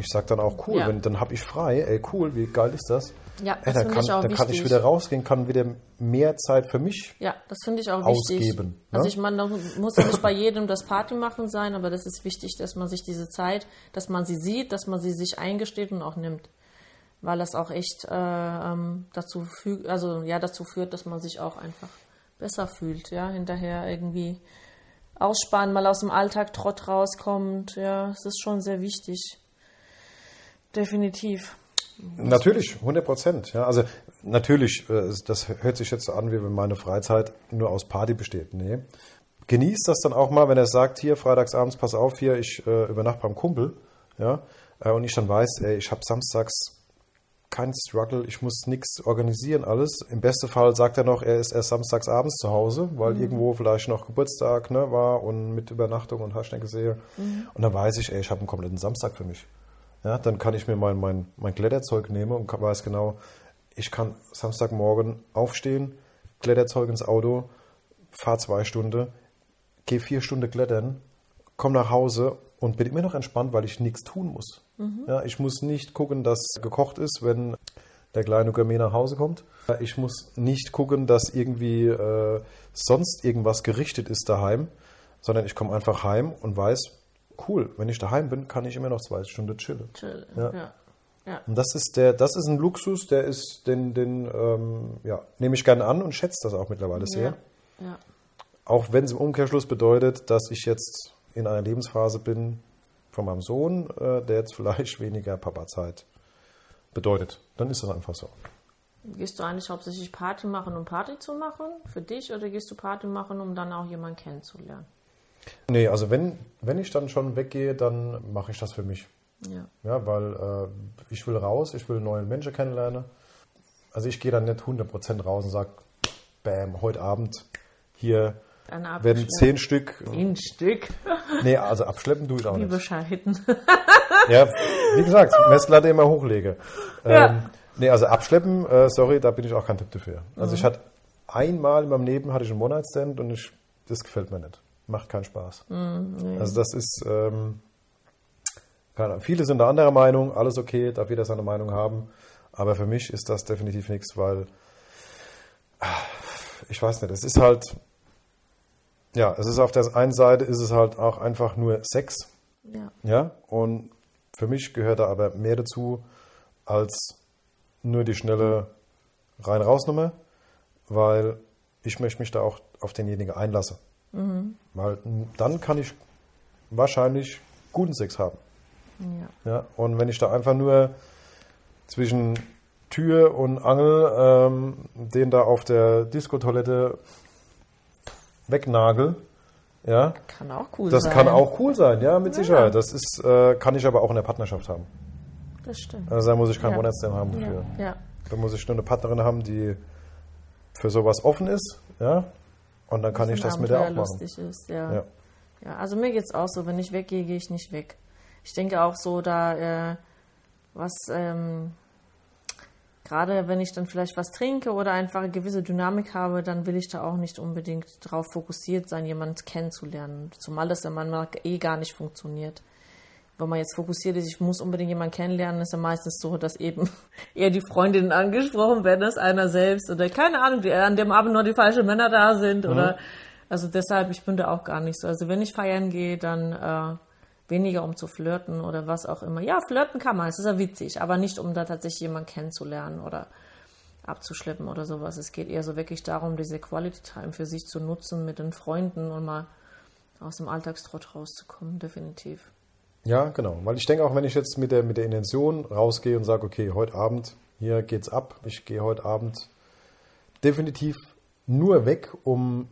Ich sag dann auch cool, Ja. wenn, dann habe ich frei. Ey, cool, wie geil ist das? Ja, ey, das dann finde kann, ich auch dann kann ich wichtig. wieder rausgehen, kann wieder mehr Zeit für mich. Ja, das finde ich auch wichtig. Ausgeben, ne? Also ich meine, da muss ja nicht bei jedem das Party machen sein, aber das ist wichtig, dass man sich diese Zeit, dass man sie sieht, dass man sie sich eingesteht und auch nimmt. Weil das auch echt äh, ähm, dazu fügt, also ja, dazu führt, dass man sich auch einfach besser fühlt, ja, hinterher irgendwie ausspannen, mal aus dem Alltag Trott rauskommt, ja, es ist schon sehr wichtig. Definitiv. Natürlich, 100 Prozent. Ja, also natürlich, äh, das hört sich jetzt so an, wie wenn meine Freizeit nur aus Party besteht. Nee. Genießt das dann auch mal, wenn er sagt, hier freitagsabends, pass auf, hier, ich äh, übernachte beim Kumpel. Ja, äh, und ich dann weiß, ey, ich habe samstags kein Struggle, ich muss nichts organisieren, alles. Im besten Fall sagt er noch, er ist erst samstags abends zu Hause, weil irgendwo vielleicht noch Geburtstag ne, war und mit Übernachtung und du nicht gesehen. Und dann weiß ich, ey, ich habe einen kompletten Samstag für mich. Ja, dann kann ich mir mein, mein, mein Kletterzeug nehmen und weiß genau, ich kann Samstagmorgen aufstehen, Kletterzeug ins Auto, fahre zwei Stunden, gehe vier Stunden klettern, komme nach Hause und bin immer noch entspannt, weil ich nichts tun muss. Ja, ich muss nicht gucken, dass gekocht ist, wenn der kleine Gourmet nach Hause kommt. Ich muss nicht gucken, dass irgendwie äh, sonst irgendwas gerichtet ist daheim, sondern ich komme einfach heim und weiß, cool, wenn ich daheim bin, kann ich immer noch zwei Stunden chillen. Chill. Ja. Ja. ja. Und das ist der, das ist ein Luxus, der ist, den, den ähm, ja, nehme ich gerne an und schätze das auch mittlerweile sehr. Ja. Auch wenn es im Umkehrschluss bedeutet, dass ich jetzt in einer Lebensphase bin von meinem Sohn, äh, der jetzt vielleicht weniger Papa-Zeit bedeutet. Dann ist das einfach so. Gehst du eigentlich hauptsächlich Party machen, um Party zu machen für dich oder gehst du Party machen, um dann auch jemanden kennenzulernen? Nee, also wenn, wenn ich dann schon weggehe, dann mache ich das für mich. Ja. Ja, weil äh, ich will raus, ich will neue Menschen kennenlernen. Also ich gehe dann nicht 100% raus und sage, bam, heute Abend hier werden zehn Stück. Ein Stück. Nee, also abschleppen tue ich auch Wie nicht. bescheiden. Ja, wie gesagt, Messlatte immer hochlege. Ja. Ähm, nee, also abschleppen, äh, sorry, da bin ich auch kein Typ dafür. Also Mhm. ich hatte einmal in meinem Leben hatte ich einen One-Night-Stand und ich, das gefällt mir nicht. Macht keinen Spaß. Mhm, Also das ist, ähm, keine Ahnung, viele sind da anderer Meinung, alles okay, darf jeder seine Meinung haben. Aber für mich ist das definitiv nichts, weil ich weiß nicht, es ist halt, ja, es ist auf der einen Seite ist es halt auch einfach nur Sex. Ja. Ja, und für mich gehört da aber mehr dazu als nur die schnelle Rein-Raus-Nummer, weil ich möchte mich da auch auf denjenigen einlassen. Weil m, dann kann ich wahrscheinlich guten Sex haben. Ja. Ja, und wenn ich da einfach nur zwischen Tür und Angel ähm, den da auf der Diskotoilette wegnagel, ja, Kann auch cool das sein. kann auch cool sein, ja, mit Sicherheit. Das ist, äh, kann ich aber auch in der Partnerschaft haben. Das stimmt. Also da muss ich keinen Ja. One-Night-Stand haben dafür. Ja. ja. Da muss ich nur eine Partnerin haben, die für sowas offen ist, ja. Und dann kann ich das mit der auch machen. lustig ist, ja. Ja. ja. also mir geht's auch so, wenn ich weggehe, gehe ich nicht weg. Ich denke auch so, da äh, was ähm, gerade wenn ich dann vielleicht was trinke oder einfach eine gewisse Dynamik habe, dann will ich da auch nicht unbedingt darauf fokussiert sein, jemanden kennenzulernen. Zumal das ja manchmal eh gar nicht funktioniert. Wenn man jetzt fokussiert ist, ich muss unbedingt jemanden kennenlernen, ist ja meistens so, dass eben eher die Freundinnen angesprochen werden als einer selbst oder keine Ahnung, die an dem Abend nur die falschen Männer da sind oder also deshalb, ich bin da auch gar nicht so. Also wenn ich feiern gehe, dann äh, weniger um zu flirten oder was auch immer. Ja, flirten kann man, es ist ja witzig, aber nicht um da tatsächlich jemanden kennenzulernen oder abzuschleppen oder sowas. Es geht eher so wirklich darum, diese Quality Time für sich zu nutzen mit den Freunden und mal aus dem Alltagstrott rauszukommen, definitiv. Ja, genau. Weil ich denke auch, wenn ich jetzt mit der, mit der Intention rausgehe und sage, okay, heute Abend, hier geht's ab, ich gehe heute Abend definitiv nur weg, um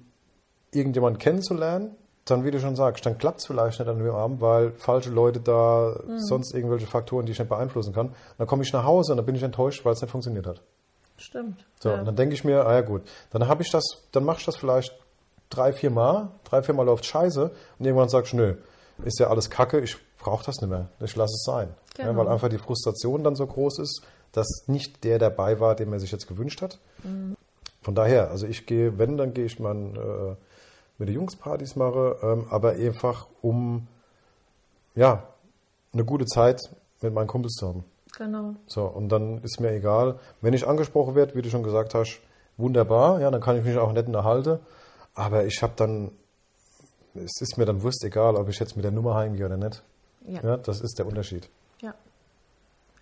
irgendjemanden kennenzulernen, dann, wie du schon sagst, dann klappt es vielleicht nicht an dem Abend, weil falsche Leute da, sonst irgendwelche Faktoren, die ich nicht beeinflussen kann. Dann komme ich nach Hause und dann bin ich enttäuscht, weil es nicht funktioniert hat. Stimmt. So, ja. und dann denke ich mir, ah ja gut, dann habe ich das, dann mache ich das vielleicht drei, vier Mal, drei, vier Mal läuft scheiße und irgendwann sagst du, nö, ist ja alles Kacke, ich brauche das nicht mehr, ich lasse es sein. Ja, Genau. weil einfach die Frustration dann so groß ist, dass nicht der dabei war, den man sich jetzt gewünscht hat. Von daher, also ich gehe, wenn, dann gehe ich mal äh, mit den Jungs Partys mache, ähm, aber einfach um ja, eine gute Zeit mit meinen Kumpels zu haben. Genau. So, und dann ist mir egal, wenn ich angesprochen werde, wie du schon gesagt hast, wunderbar, ja, dann kann ich mich auch nett unterhalten. Aber ich habe dann, es ist mir dann wurscht egal, ob ich jetzt mit der Nummer heimgehe oder nicht. Ja. Ja, das ist der Unterschied. Ja.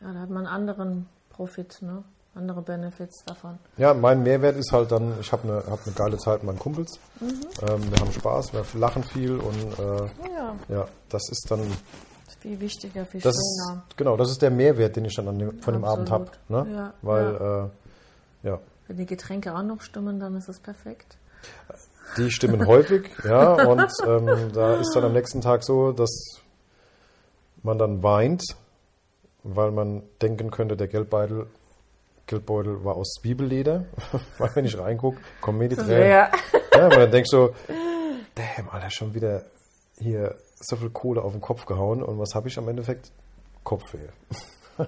Ja, da hat man anderen Profit, ne? Andere Benefits davon. Ja, mein Mehrwert ist halt dann, ich habe eine hab ne geile Zeit mit meinen Kumpels. Mhm. Ähm, wir haben Spaß, wir lachen viel und äh, Ja, ja, das ist dann, ist viel wichtiger, viel das ist, schöner. genau, das ist der Mehrwert, den ich dann an dem, von dem Abend habe. Ne? Ja, Weil, Äh, ja, Wenn die Getränke auch noch stimmen, dann ist es perfekt. Die stimmen häufig, ja, und ähm, da ist dann am nächsten Tag so, dass man dann weint, weil man denken könnte, der Geldbeutel, Geldbeutel war aus Zwiebelleder, weil wenn ich reingucke, kommen mir die Tränen. Ja. Ja, und dann denkst du, damn, Alter, schon wieder hier so viel Kohle auf den Kopf gehauen und was habe ich am Endeffekt? Kopfweh.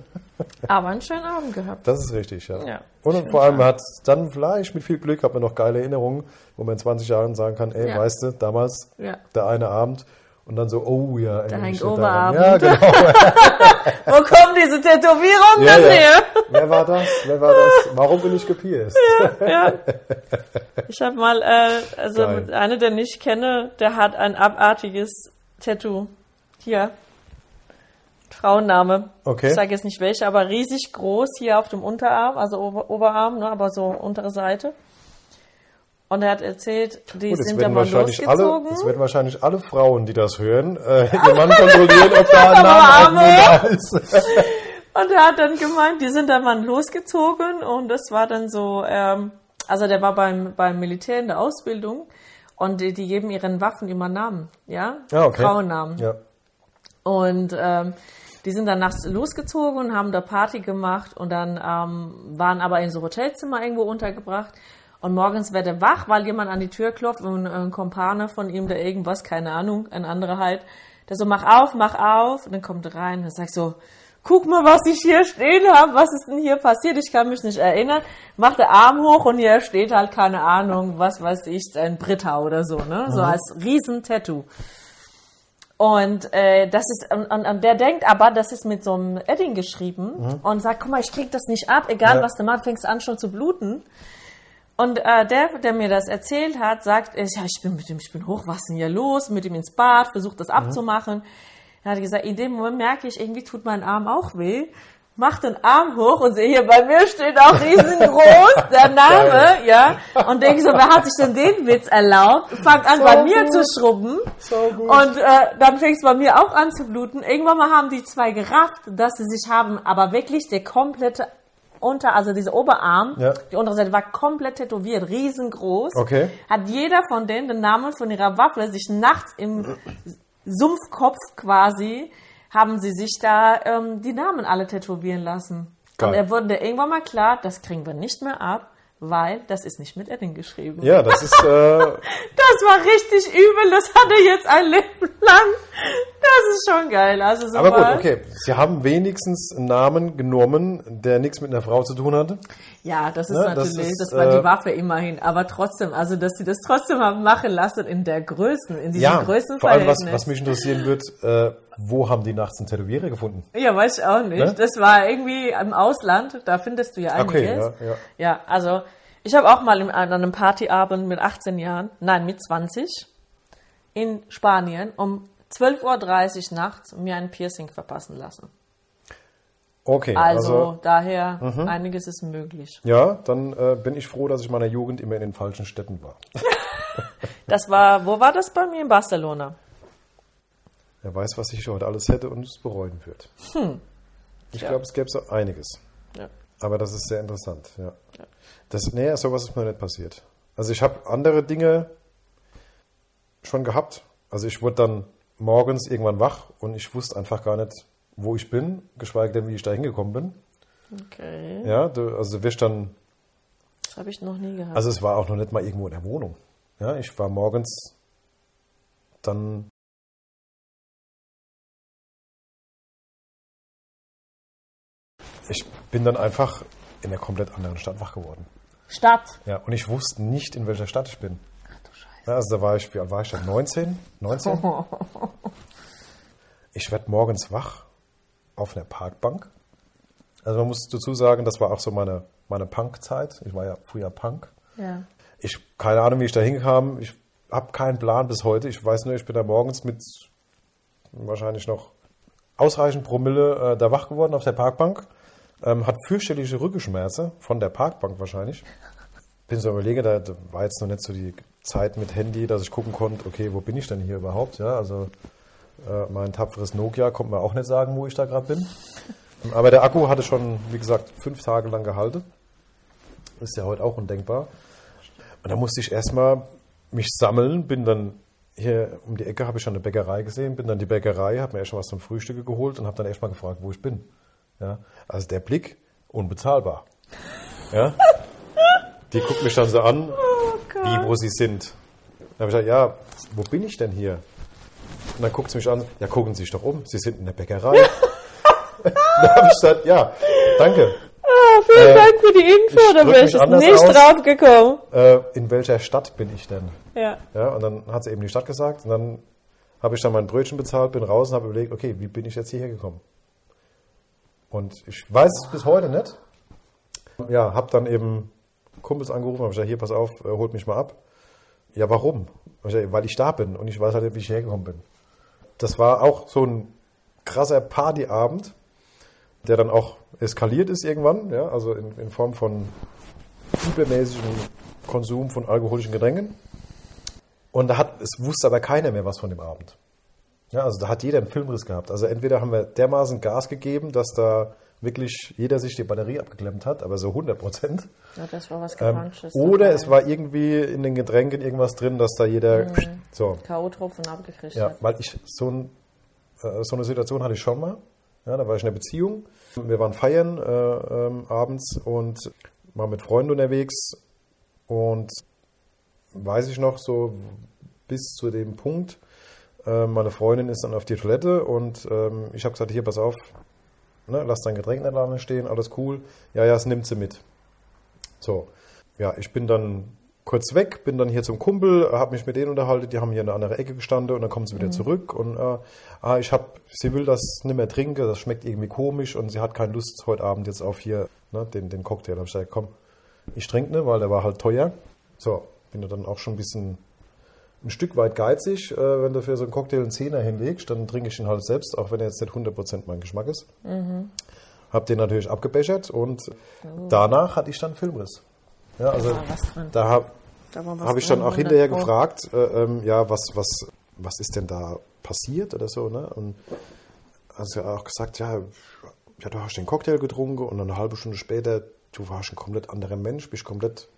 Aber einen schönen Abend gehabt. Das ist richtig, ja. Ja, und vor allem man hat dann vielleicht mit viel Glück hat man noch geile Erinnerungen, wo man in 20 Jahren sagen kann, ey, Ja. weißt du, damals Ja. der eine Abend und dann so, oh ja, ey, hängt. Oberabend. Ja, genau. Wo kommen diese Tätowierungen ja, dann ja. her? Wer war das? Wer war das? Warum bin ich gepierst? Ja. Ich habe mal, äh, also Geil. einer, den ich kenne, der hat ein abartiges Tattoo. Hier. Frauenname. Okay. Ich sage jetzt nicht welche, aber riesig groß hier auf dem Unterarm, also Ober Oberarm, ne, aber so untere Seite. Und er hat erzählt, die Gut, sind da werden, mal wahrscheinlich alle, losgezogen. jetzt werden wahrscheinlich alle Frauen, die das hören, äh, ihr Mann kontrollieren, ob da ein Name ist. Und er hat dann gemeint, die sind da mal losgezogen und das war dann so, ähm, also der war beim, beim Militär in der Ausbildung und die, die geben ihren Waffen immer Namen, ja? Ja, okay. Frauennamen. Ja. Und ähm, die sind dann nachts losgezogen und haben da Party gemacht und dann ähm, waren aber in so Hotelzimmer irgendwo untergebracht. Und morgens wird er wach, weil jemand an die Tür klopft und ein Kumpane von ihm, der irgendwas, keine Ahnung, ein anderer halt, der so, mach auf, mach auf. Und dann kommt er rein und sagt so, guck mal, was ich hier stehen habe, was ist denn hier passiert? Ich kann mich nicht erinnern. Macht der Arm hoch und hier steht halt, keine Ahnung, was weiß ich, ein Britta oder so, ne? So als Riesen-Tattoo. Und äh, das ist und, und, der denkt aber, das ist mit so einem Edding geschrieben und sagt, guck mal, ich krieg das nicht ab, egal Ja. was du machst, fängst an schon zu bluten. Und äh, der, der mir das erzählt hat, sagt, äh, ja, ich bin mit dem, ich bin hoch, was ist denn hier los? Mit ihm ins Bad, versucht das abzumachen. Er hat gesagt, in dem Moment merke ich, irgendwie tut mein Arm auch weh. Mach den Arm hoch und sehe hier, bei mir steht auch riesengroß der Name, ja. Und denke so, wer hat sich denn den Witz erlaubt? Fang an, So bei mir gut. zu schrubben. So gut. Und äh, dann fing es bei mir auch an zu bluten. Irgendwann mal haben die zwei gerafft, dass sie sich haben, aber wirklich der komplette unter, also dieser Oberarm, Ja. die untere Seite war komplett tätowiert, riesengroß. Okay. Hat jeder von denen den Namen von ihrer Waffe sich nachts im Sumpfkopf quasi, haben sie sich da ähm, die Namen alle tätowieren lassen. Geil. Und er wurde irgendwann mal klar, das kriegen wir nicht mehr ab, weil das ist nicht mit Edding geschrieben. Ja, das ist, äh, Das war richtig übel, das hat er jetzt ein Leben lang. Das ist schon geil. Also so aber gut, okay. Sie haben wenigstens einen Namen genommen, der nichts mit einer Frau zu tun hatte. Ja, das ist Ne, das natürlich, das, ist, war äh, die Waffe immerhin. Aber trotzdem, also dass sie das trotzdem haben machen lassen in der Größen, in diesem Ja, Größenverhältnis. vor allem, was, was mich interessieren wird, äh, wo haben die nachts einen Tätowierer gefunden? Ja, weiß ich auch nicht. Ne? Das war irgendwie im Ausland, da findest du ja einiges. Okay, ja, ja. Ja, also ich habe auch mal an einem Partyabend mit 18 Jahren, nein, mit 20, in Spanien um 12.30 Uhr nachts mir ein Piercing verpassen lassen. Okay, Also, also, Mhm. daher, einiges ist möglich. ja, dann äh, bin ich froh, dass ich in meiner Jugend immer in den falschen Städten war. Das war, wo war das bei mir? In Barcelona. Wer weiß, was ich heute alles hätte und es bereuen wird. Ich Ja. glaube, es gäbe so einiges. Ja. Aber das ist sehr interessant, ja. Das, nee, sowas ist mir nicht passiert. Also ich habe andere Dinge schon gehabt. Also ich wurde dann morgens irgendwann wach und ich wusste einfach gar nicht, wo ich bin, geschweige denn, wie ich da hingekommen bin. Okay. Ja, du, also du wirst dann, Das habe ich noch nie gehabt. also es war auch noch nicht mal irgendwo in der Wohnung. Ja, ich war morgens dann ich bin dann einfach in einer komplett anderen Stadt wach geworden. Stadt. Ja, und ich wusste nicht, in welcher Stadt ich bin. Ach du Scheiße. Ja, also da war ich, wie alt war ich da? 19? 19? Ich werde morgens wach auf einer Parkbank. Also man muss dazu sagen, das war auch so meine, meine Punk-Zeit. Ich war ja früher Punk. Ja. Ich keine Ahnung, wie ich da hinkam. Ich habe keinen Plan bis heute. Ich weiß nur, ich bin da morgens mit wahrscheinlich noch ausreichend Promille äh, da wach geworden auf der Parkbank. Ähm, hat fürchterliche Rückenschmerzen von der Parkbank wahrscheinlich. Bin so überlege, da, war jetzt noch nicht so die Zeit mit Handy, dass ich gucken konnte, okay, wo bin ich denn hier überhaupt? Ja, also äh, mein tapferes Nokia konnte mir auch nicht sagen, wo ich da gerade bin. Aber der Akku hatte schon, wie gesagt, fünf Tage lang gehalten. Ist ja heute auch undenkbar. Und da musste ich erstmal mich sammeln, bin dann hier um die Ecke, habe ich schon eine Bäckerei gesehen, bin dann die Bäckerei, habe mir erst mal was zum Frühstück geholt und habe dann erst mal gefragt, wo ich bin. Ja, also der Blick, unbezahlbar. Ja, die guckt mich dann so an, wie, wo sie sind. Dann habe ich gesagt, ja, wo bin ich denn hier? Und dann guckt sie mich an, ja, gucken Sie sich doch um, Sie sind in der Bäckerei. dann habe ich gesagt, ja, danke. Ah, vielen Äh, Dank für die Info, da wäre ich nicht aus. drauf gekommen. Äh, in welcher Stadt bin ich denn? Ja. Ja, und dann hat sie eben die Stadt gesagt und dann habe ich dann mein Brötchen bezahlt, bin raus und habe überlegt, okay, wie bin ich jetzt hierher gekommen? Und ich weiß es bis heute nicht. Ja, habe dann eben Kumpels angerufen, habe gesagt, hier, pass auf, äh, holt mich mal ab. Ja, warum? Hab Weil ich da bin und ich weiß halt nicht, wie ich hergekommen bin. Das war auch so ein krasser Partyabend, der dann auch eskaliert ist irgendwann, ja, also in, in Form von übermäßigem Konsum von alkoholischen Getränken. Und da hat, es wusste aber keiner mehr was von dem Abend. Ja, also da hat jeder einen Filmriss gehabt. Also entweder haben wir dermaßen Gas gegeben, dass da wirklich jeder sich die Batterie abgeklemmt hat, aber so 100 Prozent. ja, das war was Ähm, Gepanschtes. oder es war irgendwie in den Getränken irgendwas drin, dass da jeder so. K.O.-Tropfen abgekriegt Ja, hat. weil ich so, ein, äh, so eine Situation hatte ich schon mal. Ja, da war ich in einer Beziehung. Wir waren feiern äh, ähm, abends und waren mit Freunden unterwegs. Und weiß ich noch, so bis zu dem Punkt, äh, meine Freundin ist dann auf die Toilette und ähm, ich habe gesagt, hier, pass auf, ne, lass dein Getränk nicht da stehen, alles cool. Ja, ja, es nimmt sie mit. So, ja, ich bin dann kurz weg, bin dann hier zum Kumpel, habe mich mit denen unterhalten, die haben hier in eine andere Ecke gestanden und dann kommen sie wieder zurück und äh, ah, ich habe, sie will das nicht mehr trinken, das schmeckt irgendwie komisch und sie hat keine Lust heute Abend jetzt auf hier ne, den, den Cocktail. Da habe ich gesagt, komm, ich trinke nicht, weil der war halt teuer. So, bin dann auch schon ein bisschen ein Stück weit geizig, äh, wenn du für so einen Cocktail einen Zehner hinlegst, dann trinke ich ihn halt selbst, auch wenn er jetzt nicht 100% mein Geschmack ist. Hab den natürlich abgebechert und danach hatte ich dann Filmriss. Ja, also Da habe hab ich dann auch 100 hinterher Pro. gefragt, äh, ähm, ja, was, was, was ist denn da passiert oder so, ne? Und also auch gesagt, ja, ja, du hast den Cocktail getrunken und eine halbe Stunde später, du warst ein komplett anderer Mensch, bist komplett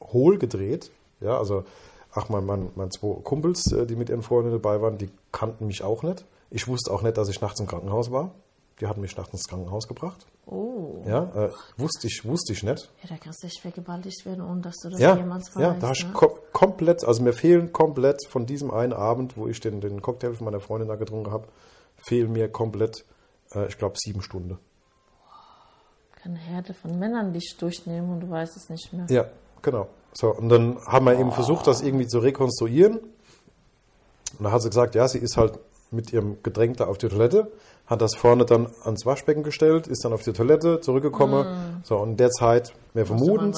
hohl gedreht. Ja, also, ach, mein, mein, mein zwei Kumpels, äh, die mit ihren Freunden dabei waren, die kannten mich auch nicht. Ich wusste auch nicht, dass ich nachts im Krankenhaus war. Die hatten mich nachts ins Krankenhaus gebracht. Oh. Ja, äh, wusste ich, wusste ich nicht. Ja, da kannst du echt vergewaltigt werden, ohne dass du das Ja, jemals weißt. ja, da hast du ne? kom komplett, also mir fehlen komplett von diesem einen Abend, wo ich den, den Cocktail von meiner Freundin da getrunken habe, fehlen mir komplett, äh, ich glaube, sieben Stunden. Keine Herde von Männern dich durchnehmen und du weißt es nicht mehr. Ja, genau. So, und dann haben wir eben versucht, das irgendwie zu rekonstruieren. Und da hat sie gesagt, ja, sie ist halt mit ihrem Getränk da auf die Toilette, hat das vorne dann ans Waschbecken gestellt, ist dann auf die Toilette zurückgekommen. So, und in der Zeit, wir vermuten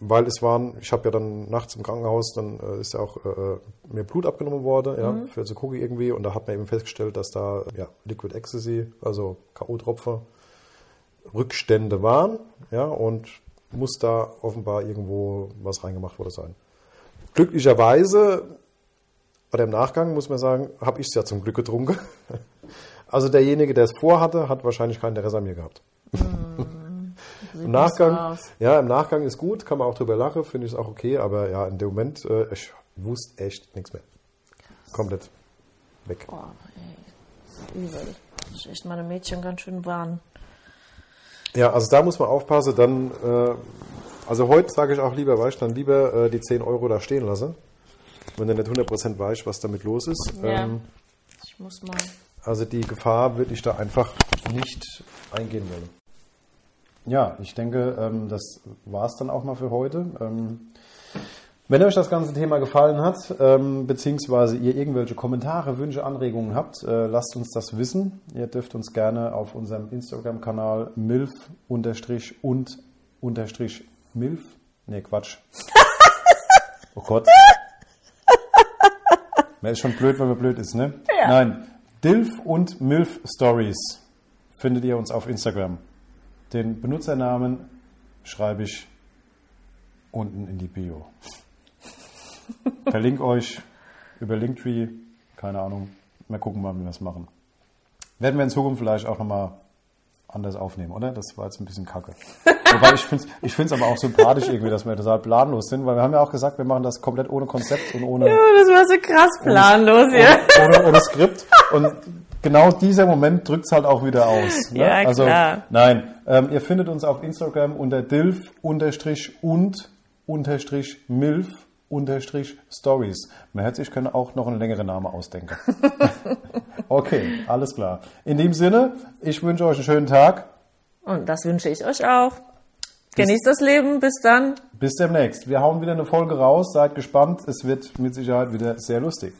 weil es waren, ich habe ja dann nachts im Krankenhaus, dann äh, ist ja auch äh, mir Blut abgenommen worden, ja, für zu gucken irgendwie, und da hat man eben festgestellt, dass da ja, Liquid Ecstasy, also K.O.-Tropfer, Rückstände waren, ja, und muss da offenbar irgendwo was reingemacht worden sein. Glücklicherweise, oder im Nachgang muss man sagen, habe ich es ja zum Glück getrunken. Also derjenige, der es vorhatte, hat wahrscheinlich kein Interesse an mir gehabt. Sieht Im Nachgang, ja, im Nachgang ist gut, kann man auch drüber lachen, finde ich es auch okay, aber ja, in dem Moment, äh, ich wusste echt nichts mehr. Komplett weg. Boah, ey. Übel. Das ist echt meine Mädchen ganz schön warnen. Ja, also da muss man aufpassen, dann, äh, also heute sage ich auch lieber, weißt dann lieber äh, die 10 Euro da stehen lassen, wenn du nicht 100% weißt, was damit los ist. Ja. Ähm, Ich muss mal. Also die Gefahr würde ich da einfach nicht eingehen wollen. Ja, ich denke, ähm, das war es dann auch mal für heute. Ähm, Wenn euch das ganze Thema gefallen hat, ähm, beziehungsweise ihr irgendwelche Kommentare, Wünsche, Anregungen habt, äh, lasst uns das wissen. Ihr dürft uns gerne auf unserem Instagram-Kanal milf unterstrich und unterstrich milf. Nee, Quatsch. Oh Gott. Man ist schon blöd, wenn man blöd ist, ne? Ja. Nein. Dilf und Milf Stories findet ihr uns auf Instagram. Den Benutzernamen schreibe ich unten in die Bio. Verlinke euch über Linktree, keine Ahnung. Mal gucken, wann wir das machen. Werden wir in Zukunft vielleicht auch nochmal anders aufnehmen, oder? Das war jetzt ein bisschen kacke. Wobei ich finde es ich find's aber auch sympathisch irgendwie, dass wir total planlos sind, weil wir haben ja auch gesagt, wir machen das komplett ohne Konzept und ohne, Ja, das war so krass planlos, ja. ohne, ohne, ohne Skript. Und genau dieser Moment drückt es halt auch wieder aus. Ne? Ja, also, klar. Nein, ähm, ihr findet uns auf Instagram unter dilf unterstrich stories. Man hätte sich können auch noch einen längeren Namen ausdenken. okay, alles klar. In dem Sinne, ich wünsche euch einen schönen Tag. Und das wünsche ich euch auch. Genießt das Leben, bis dann. Bis demnächst. Wir hauen wieder eine Folge raus. Seid gespannt. Es wird mit Sicherheit wieder sehr lustig.